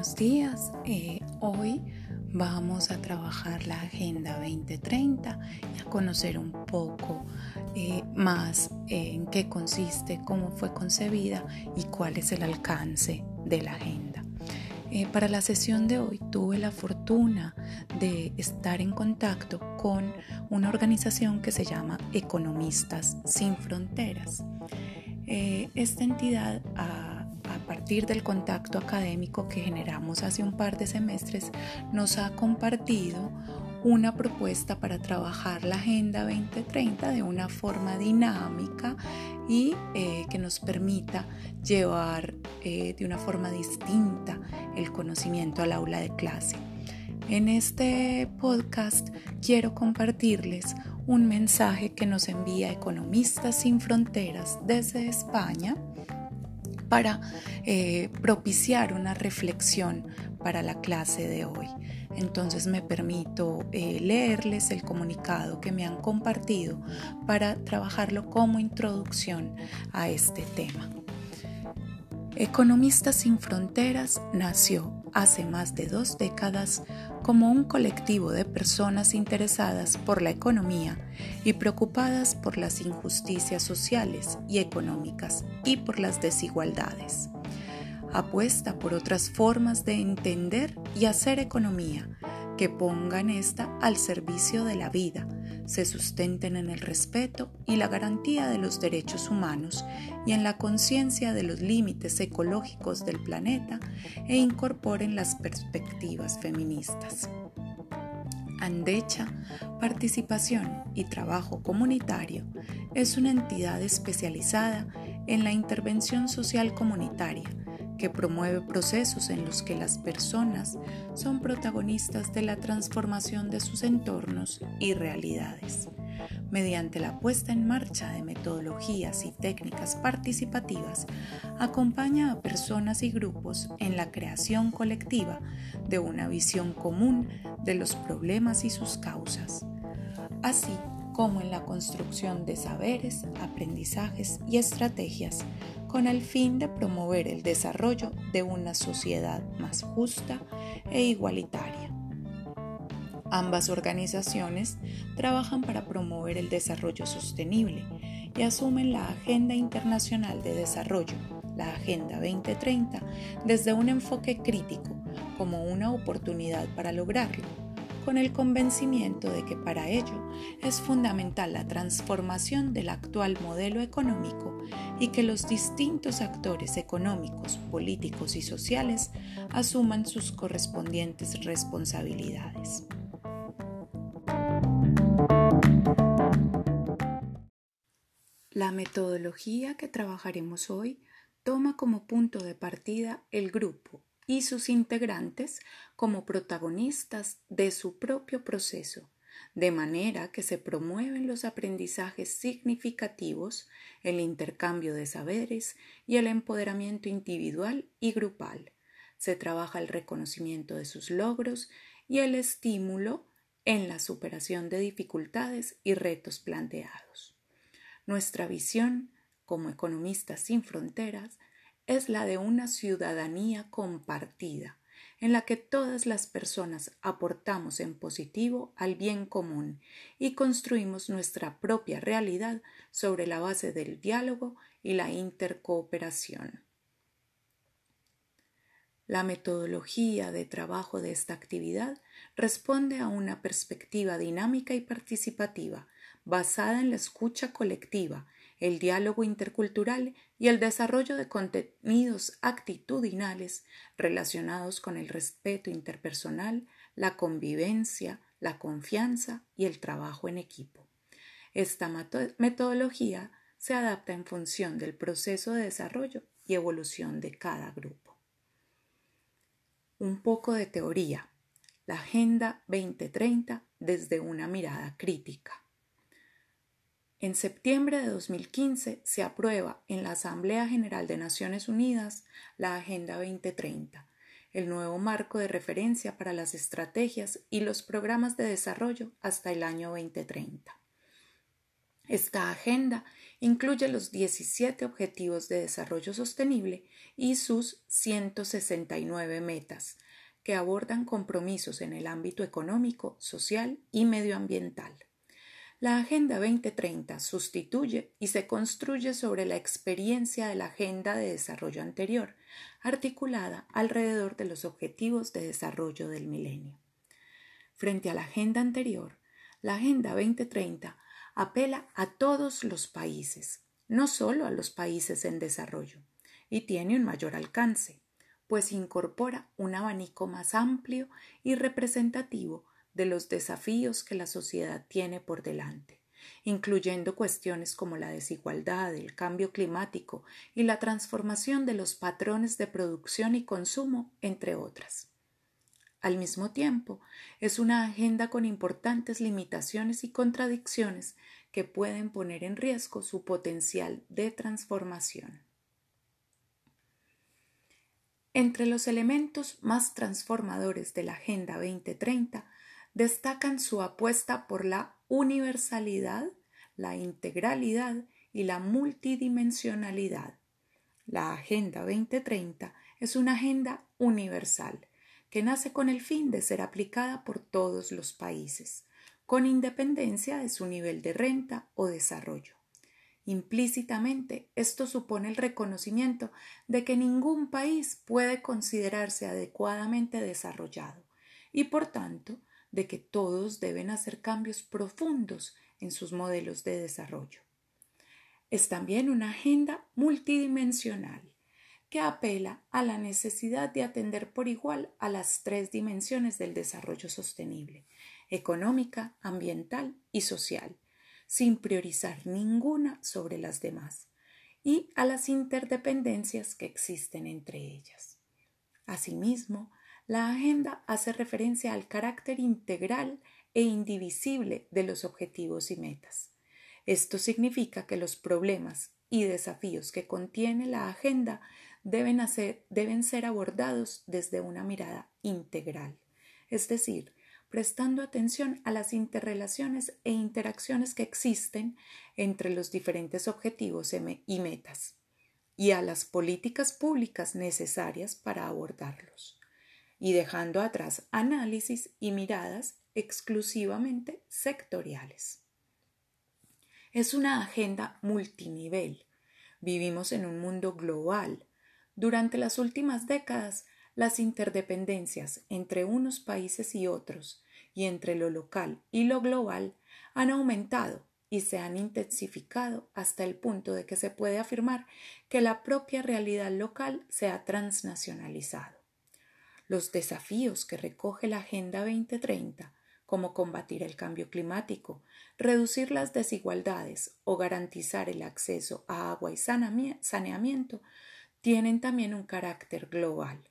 Buenos días. Eh, hoy vamos a trabajar la Agenda 2030 y a conocer un poco eh, más en qué consiste, cómo fue concebida y cuál es el alcance de la agenda. Eh, para la sesión de hoy tuve la fortuna de estar en contacto con una organización que se llama Economistas Sin Fronteras. esta entidad ha partir del contacto académico que generamos hace un par de semestres, nos ha compartido una propuesta para trabajar la Agenda 2030 de una forma dinámica y eh, que nos permita llevar eh, de una forma distinta el conocimiento al aula de clase. En este podcast quiero compartirles un mensaje que nos envía Economistas sin Fronteras desde España para eh, propiciar una reflexión para la clase de hoy. Entonces me permito eh, leerles el comunicado que me han compartido para trabajarlo como introducción a este tema. Economistas sin Fronteras nació hace más de dos décadas como un colectivo de personas interesadas por la economía y preocupadas por las injusticias sociales y económicas y por las desigualdades. Apuesta por otras formas de entender y hacer economía que pongan esta al servicio de la vida, se sustenten en el respeto y la garantía de los derechos humanos y en la conciencia de los límites ecológicos del planeta e incorporen las perspectivas feministas. Andecha, Participación y Trabajo Comunitario es una entidad especializada en la intervención social comunitaria que promueve procesos en los que las personas son protagonistas de la transformación de sus entornos y realidades. Mediante la puesta en marcha de metodologías y técnicas participativas, acompaña a personas y grupos en la creación colectiva de una visión común de los problemas y sus causas, así como en la construcción de saberes, aprendizajes y estrategias con el fin de promover el desarrollo de una sociedad más justa e igualitaria. Ambas organizaciones trabajan para promover el desarrollo sostenible y asumen la Agenda Internacional de Desarrollo, la Agenda 2030, desde un enfoque crítico como una oportunidad para lograrlo con el convencimiento de que para ello es fundamental la transformación del actual modelo económico y que los distintos actores económicos, políticos y sociales asuman sus correspondientes responsabilidades. La metodología que trabajaremos hoy toma como punto de partida el grupo y sus integrantes como protagonistas de su propio proceso, de manera que se promueven los aprendizajes significativos, el intercambio de saberes y el empoderamiento individual y grupal. Se trabaja el reconocimiento de sus logros y el estímulo en la superación de dificultades y retos planteados. Nuestra visión, como economistas sin fronteras, es la de una ciudadanía compartida, en la que todas las personas aportamos en positivo al bien común y construimos nuestra propia realidad sobre la base del diálogo y la intercooperación. La metodología de trabajo de esta actividad responde a una perspectiva dinámica y participativa, basada en la escucha colectiva el diálogo intercultural y el desarrollo de contenidos actitudinales relacionados con el respeto interpersonal, la convivencia, la confianza y el trabajo en equipo. Esta metodología se adapta en función del proceso de desarrollo y evolución de cada grupo. Un poco de teoría. La Agenda 2030 desde una mirada crítica. En septiembre de 2015 se aprueba en la Asamblea General de Naciones Unidas la Agenda 2030, el nuevo marco de referencia para las estrategias y los programas de desarrollo hasta el año 2030. Esta agenda incluye los 17 Objetivos de Desarrollo Sostenible y sus 169 metas, que abordan compromisos en el ámbito económico, social y medioambiental. La Agenda 2030 sustituye y se construye sobre la experiencia de la Agenda de Desarrollo anterior, articulada alrededor de los Objetivos de Desarrollo del Milenio. Frente a la Agenda anterior, la Agenda 2030 apela a todos los países, no solo a los países en desarrollo, y tiene un mayor alcance, pues incorpora un abanico más amplio y representativo de los desafíos que la sociedad tiene por delante, incluyendo cuestiones como la desigualdad, el cambio climático y la transformación de los patrones de producción y consumo, entre otras. Al mismo tiempo, es una agenda con importantes limitaciones y contradicciones que pueden poner en riesgo su potencial de transformación. Entre los elementos más transformadores de la Agenda 2030 destacan su apuesta por la universalidad, la integralidad y la multidimensionalidad. La Agenda 2030 es una agenda universal que nace con el fin de ser aplicada por todos los países, con independencia de su nivel de renta o desarrollo. Implícitamente, esto supone el reconocimiento de que ningún país puede considerarse adecuadamente desarrollado y, por tanto, de que todos deben hacer cambios profundos en sus modelos de desarrollo. Es también una agenda multidimensional que apela a la necesidad de atender por igual a las tres dimensiones del desarrollo sostenible, económica, ambiental y social, sin priorizar ninguna sobre las demás, y a las interdependencias que existen entre ellas. Asimismo, la agenda hace referencia al carácter integral e indivisible de los objetivos y metas. Esto significa que los problemas y desafíos que contiene la agenda deben, ser abordados desde una mirada integral, es decir, prestando atención a las interrelaciones e interacciones que existen entre los diferentes objetivos y metas, y a las políticas públicas necesarias para abordarlos y dejando atrás análisis y miradas exclusivamente sectoriales. Es una agenda multinivel. Vivimos en un mundo global. Durante las últimas décadas, las interdependencias entre unos países y otros, y entre lo local y lo global, han aumentado y se han intensificado hasta el punto de que se puede afirmar que la propia realidad local se ha transnacionalizado los desafíos que recoge la Agenda 2030, como combatir el cambio climático, reducir las desigualdades o garantizar el acceso a agua y saneamiento, tienen también un carácter global.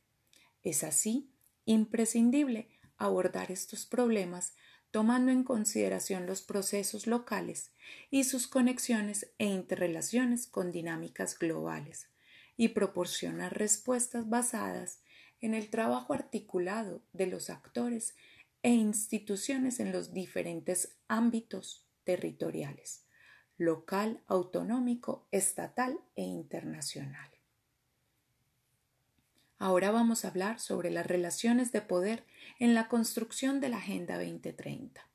Es así imprescindible abordar estos problemas tomando en consideración los procesos locales y sus conexiones e interrelaciones con dinámicas globales, y proporcionar respuestas basadas en el trabajo articulado de los actores e instituciones en los diferentes ámbitos territoriales, local, autonómico, estatal e internacional. Ahora vamos a hablar sobre las relaciones de poder en la construcción de la Agenda 2030.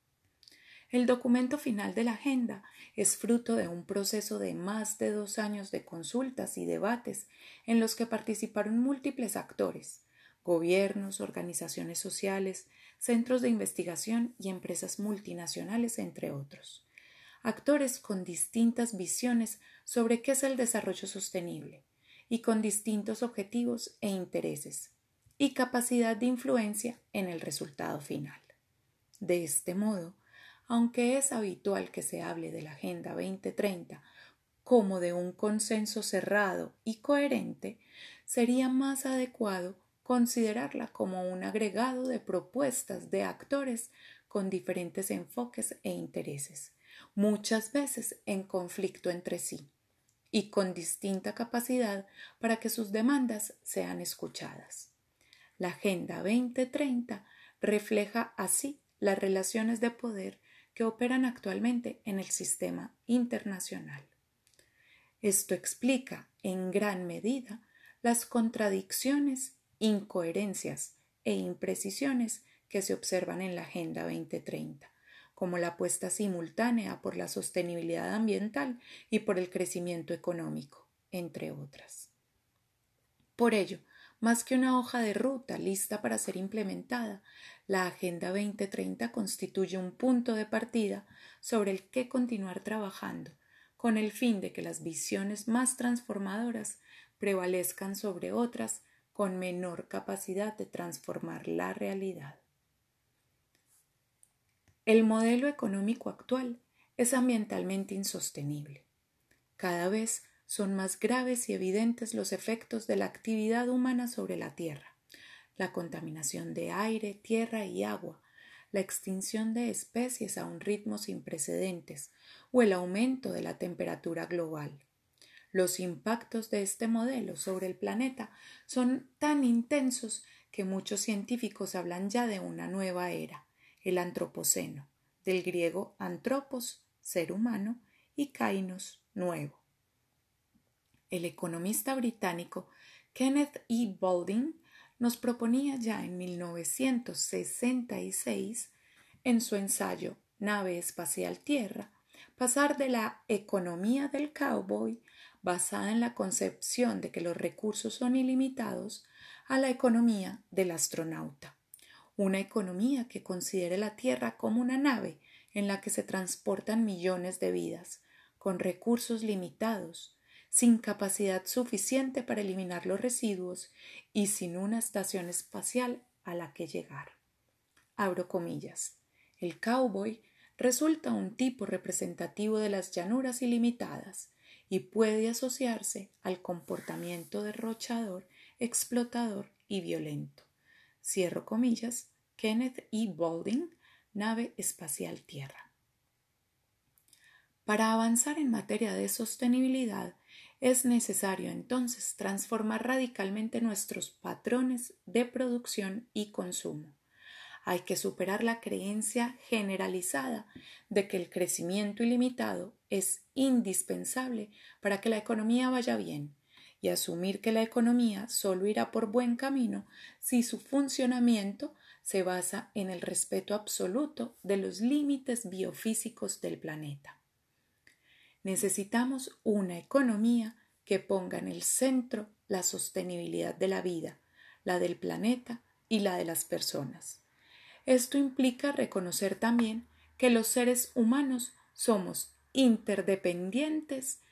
El documento final de la Agenda es fruto de un proceso de más de dos años de consultas y debates en los que participaron múltiples actores, gobiernos, organizaciones sociales, centros de investigación y empresas multinacionales, entre otros. Actores con distintas visiones sobre qué es el desarrollo sostenible y con distintos objetivos e intereses y capacidad de influencia en el resultado final. De este modo, aunque es habitual que se hable de la Agenda 2030 como de un consenso cerrado y coherente, sería más adecuado considerarla como un agregado de propuestas de actores con diferentes enfoques e intereses, muchas veces en conflicto entre sí, y con distinta capacidad para que sus demandas sean escuchadas. La Agenda 2030 refleja así las relaciones de poder que operan actualmente en el sistema internacional. Esto explica, en gran medida, las contradicciones, incoherencias e imprecisiones que se observan en la Agenda 2030, como la apuesta simultánea por la sostenibilidad ambiental y por el crecimiento económico, entre otras. Por ello, más que una hoja de ruta lista para ser implementada, la Agenda 2030 constituye un punto de partida sobre el que continuar trabajando, con el fin de que las visiones más transformadoras prevalezcan sobre otras con menor capacidad de transformar la realidad. El modelo económico actual es ambientalmente insostenible. Cada vez son más graves y evidentes los efectos de la actividad humana sobre la Tierra, la contaminación de aire, tierra y agua, la extinción de especies a un ritmo sin precedentes o el aumento de la temperatura global. Los impactos de este modelo sobre el planeta son tan intensos que muchos científicos hablan ya de una nueva era, el Antropoceno, del griego antropos, ser humano, y kainos, nuevo. El economista británico Kenneth E. Balding nos proponía ya en 1966, en su ensayo Nave Espacial Tierra, pasar de la economía del cowboy basada en la concepción de que los recursos son ilimitados, a la economía del astronauta, una economía que considere la Tierra como una nave en la que se transportan millones de vidas, con recursos limitados, sin capacidad suficiente para eliminar los residuos y sin una estación espacial a la que llegar. Abro comillas. El cowboy resulta un tipo representativo de las llanuras ilimitadas, y puede asociarse al comportamiento derrochador, explotador y violento. Cierro comillas, Kenneth E. Balding, Nave Espacial Tierra. Para avanzar en materia de sostenibilidad, es necesario entonces transformar radicalmente nuestros patrones de producción y consumo hay que superar la creencia generalizada de que el crecimiento ilimitado es indispensable para que la economía vaya bien y asumir que la economía solo irá por buen camino si su funcionamiento se basa en el respeto absoluto de los límites biofísicos del planeta. Necesitamos una economía que ponga en el centro la sostenibilidad de la vida, la del planeta y la de las personas. Esto implica reconocer también que los seres humanos somos interdependientes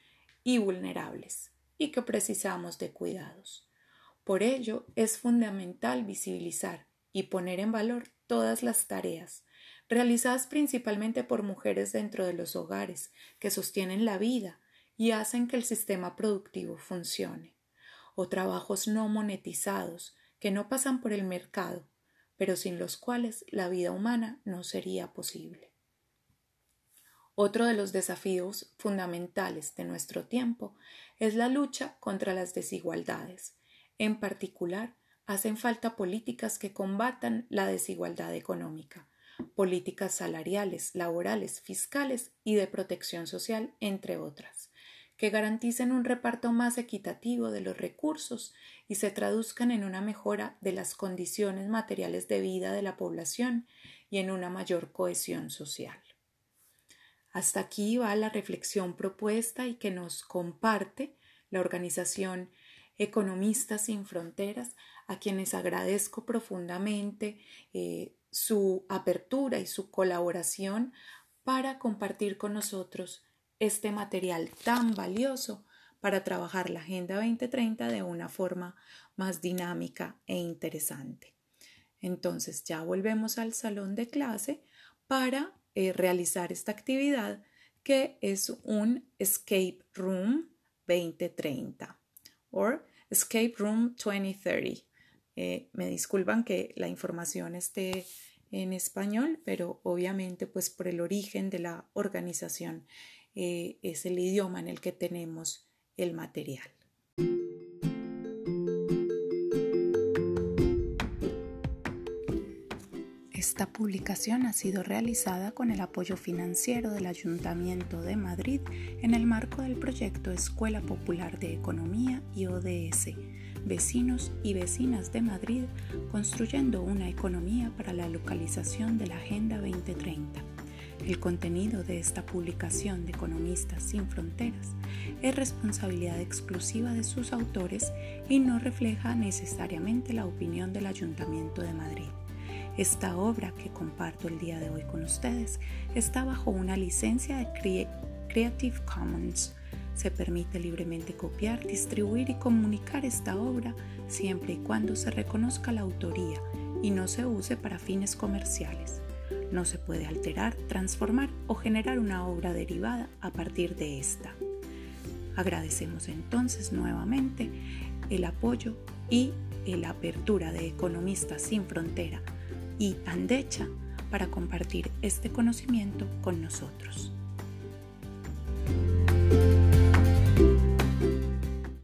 y vulnerables y que precisamos de cuidados. Por ello es fundamental visibilizar y poner en valor todas las tareas realizadas principalmente por mujeres dentro de los hogares que sostienen la vida y hacen que el sistema productivo funcione, o trabajos no monetizados que no pasan por el mercado pero sin los cuales la vida humana no sería posible. Otro de los desafíos fundamentales de nuestro tiempo es la lucha contra las desigualdades. En particular, hacen falta políticas que combatan la desigualdad económica, políticas salariales, laborales, fiscales y de protección social, entre otras que garanticen un reparto más equitativo de los recursos y se traduzcan en una mejora de las condiciones materiales de vida de la población y en una mayor cohesión social. Hasta aquí va la reflexión propuesta y que nos comparte la organización Economistas sin Fronteras, a quienes agradezco profundamente eh, su apertura y su colaboración para compartir con nosotros este material tan valioso para trabajar la Agenda 2030 de una forma más dinámica e interesante. Entonces ya volvemos al salón de clase para eh, realizar esta actividad que es un Escape Room 2030 o Escape Room 2030. Eh, me disculpan que la información esté en español, pero obviamente pues por el origen de la organización eh, es el idioma en el que tenemos el material. Esta publicación ha sido realizada con el apoyo financiero del Ayuntamiento de Madrid en el marco del proyecto Escuela Popular de Economía y ODS, Vecinos y Vecinas de Madrid construyendo una economía para la localización de la Agenda 2030. El contenido de esta publicación de Economistas sin Fronteras es responsabilidad exclusiva de sus autores y no refleja necesariamente la opinión del Ayuntamiento de Madrid. Esta obra que comparto el día de hoy con ustedes está bajo una licencia de Creative Commons. Se permite libremente copiar, distribuir y comunicar esta obra siempre y cuando se reconozca la autoría y no se use para fines comerciales. No se puede alterar, transformar o generar una obra derivada a partir de esta. Agradecemos entonces nuevamente el apoyo y la apertura de Economistas sin Frontera y Andecha para compartir este conocimiento con nosotros.